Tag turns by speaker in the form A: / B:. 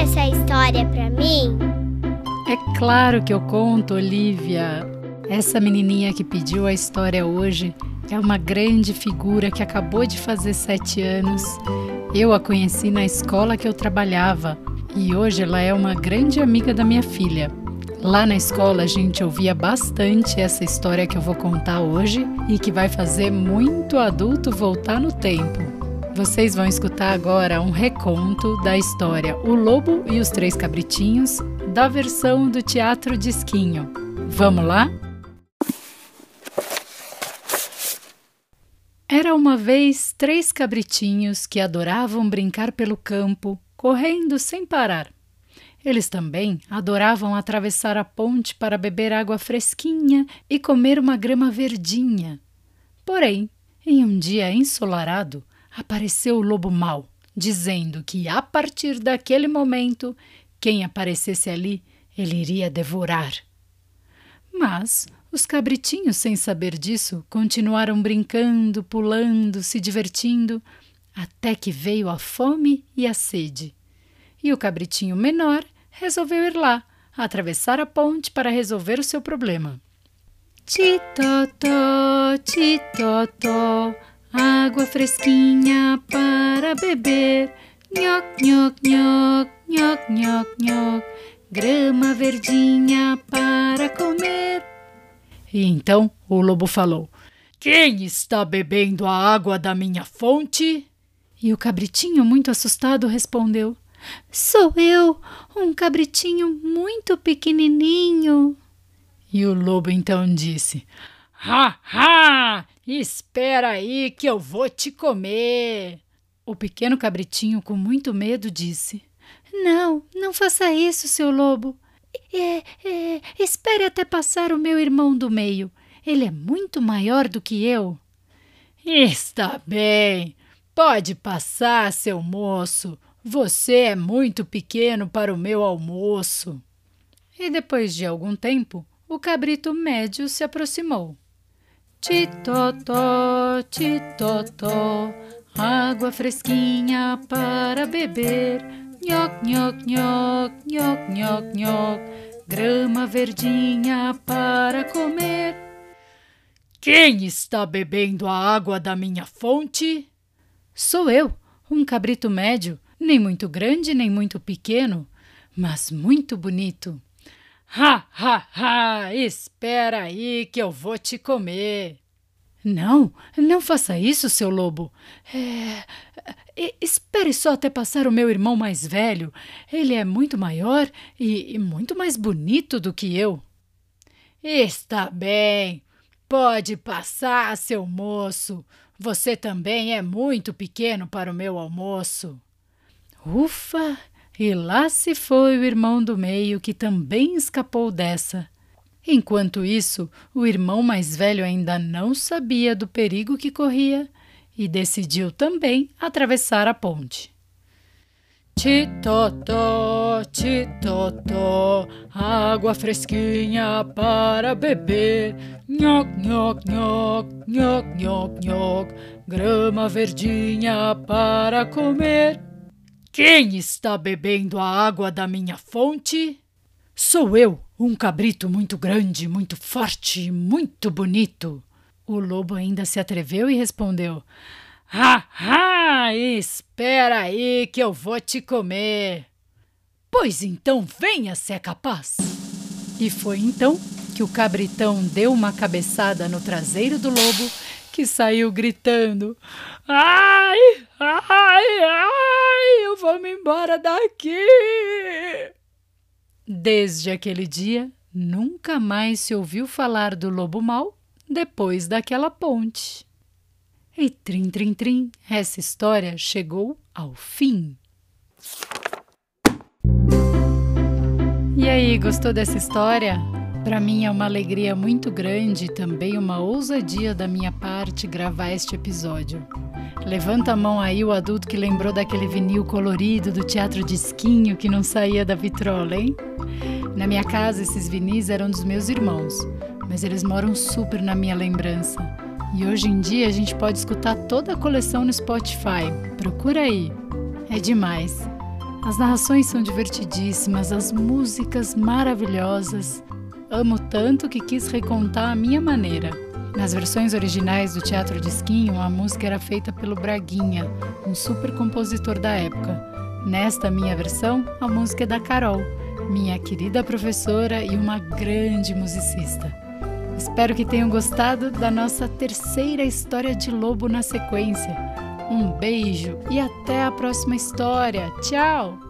A: essa história pra mim?
B: É claro que eu conto, Olivia. Essa menininha que pediu a história hoje é uma grande figura que acabou de fazer sete anos. Eu a conheci na escola que eu trabalhava e hoje ela é uma grande amiga da minha filha. Lá na escola a gente ouvia bastante essa história que eu vou contar hoje e que vai fazer muito adulto voltar no tempo. Vocês vão escutar agora um reconto da história O Lobo e os Três Cabritinhos, da versão do Teatro Disquinho. Vamos lá? Era uma vez três cabritinhos que adoravam brincar pelo campo, correndo sem parar. Eles também adoravam atravessar a ponte para beber água fresquinha e comer uma grama verdinha. Porém, em um dia ensolarado, apareceu o lobo mau, dizendo que a partir daquele momento, quem aparecesse ali, ele iria devorar. Mas os cabritinhos, sem saber disso, continuaram brincando, pulando, se divertindo, até que veio a fome e a sede. E o cabritinho menor resolveu ir lá, atravessar a ponte para resolver o seu problema. Titotó, titotó, água fresquinha para beber. Nhoc, nhoc, nhoc, nhoc, nhoc, nhoc, grama verdinha para comer. E então o lobo falou: Quem está bebendo a água da minha fonte? E o cabritinho, muito assustado, respondeu: Sou eu, um cabritinho muito pequenininho. E o lobo então disse: Ha, ha! Espera aí que eu vou te comer. O pequeno cabritinho, com muito medo, disse: Não, não faça isso, seu lobo. É, é, espere até passar o meu irmão do meio. Ele é muito maior do que eu. Está bem. Pode passar, seu moço. Você é muito pequeno para o meu almoço. E depois de algum tempo, o cabrito médio se aproximou. Titotó, titotó, água fresquinha para beber. Nhoc, nhoc, nhoc, nhoc, nhoc, nhoc, grama verdinha para comer. Quem está bebendo a água da minha fonte? Sou eu, um cabrito médio nem muito grande, nem muito pequeno, mas muito bonito. Ha, ha, ha! Espera aí que eu vou te comer. Não, não faça isso, seu lobo. É, é, espere só até passar o meu irmão mais velho. Ele é muito maior e, e muito mais bonito do que eu. Está bem. Pode passar, seu moço. Você também é muito pequeno para o meu almoço. Ufa! E lá se foi o irmão do meio que também escapou dessa. Enquanto isso, o irmão mais velho ainda não sabia do perigo que corria e decidiu também atravessar a ponte. Titotó, titotó, água fresquinha para beber. Nhoc, nhoc, nhoc, nhoc, nhoc, nhoc, grama verdinha para comer. Quem está bebendo a água da minha fonte? Sou eu, um cabrito muito grande, muito forte e muito bonito. O lobo ainda se atreveu e respondeu: Ha, ha! Espera aí que eu vou te comer. Pois então venha se é capaz. E foi então que o cabritão deu uma cabeçada no traseiro do lobo, que saiu gritando: Ai, ai, ai, eu vou me embora daqui. Desde aquele dia, nunca mais se ouviu falar do lobo mau depois daquela ponte. E trim, trim, trim, essa história chegou ao fim. E aí, gostou dessa história? Para mim é uma alegria muito grande e também uma ousadia da minha parte gravar este episódio. Levanta a mão aí o adulto que lembrou daquele vinil colorido do teatro de esquinho que não saía da vitrola, hein? Na minha casa, esses vinis eram dos meus irmãos, mas eles moram super na minha lembrança. E hoje em dia a gente pode escutar toda a coleção no Spotify. Procura aí. É demais. As narrações são divertidíssimas, as músicas maravilhosas. Amo tanto que quis recontar a minha maneira. Nas versões originais do Teatro de Esquinho, a música era feita pelo Braguinha, um super compositor da época. Nesta minha versão, a música é da Carol, minha querida professora e uma grande musicista. Espero que tenham gostado da nossa terceira história de lobo na sequência. Um beijo e até a próxima história. Tchau!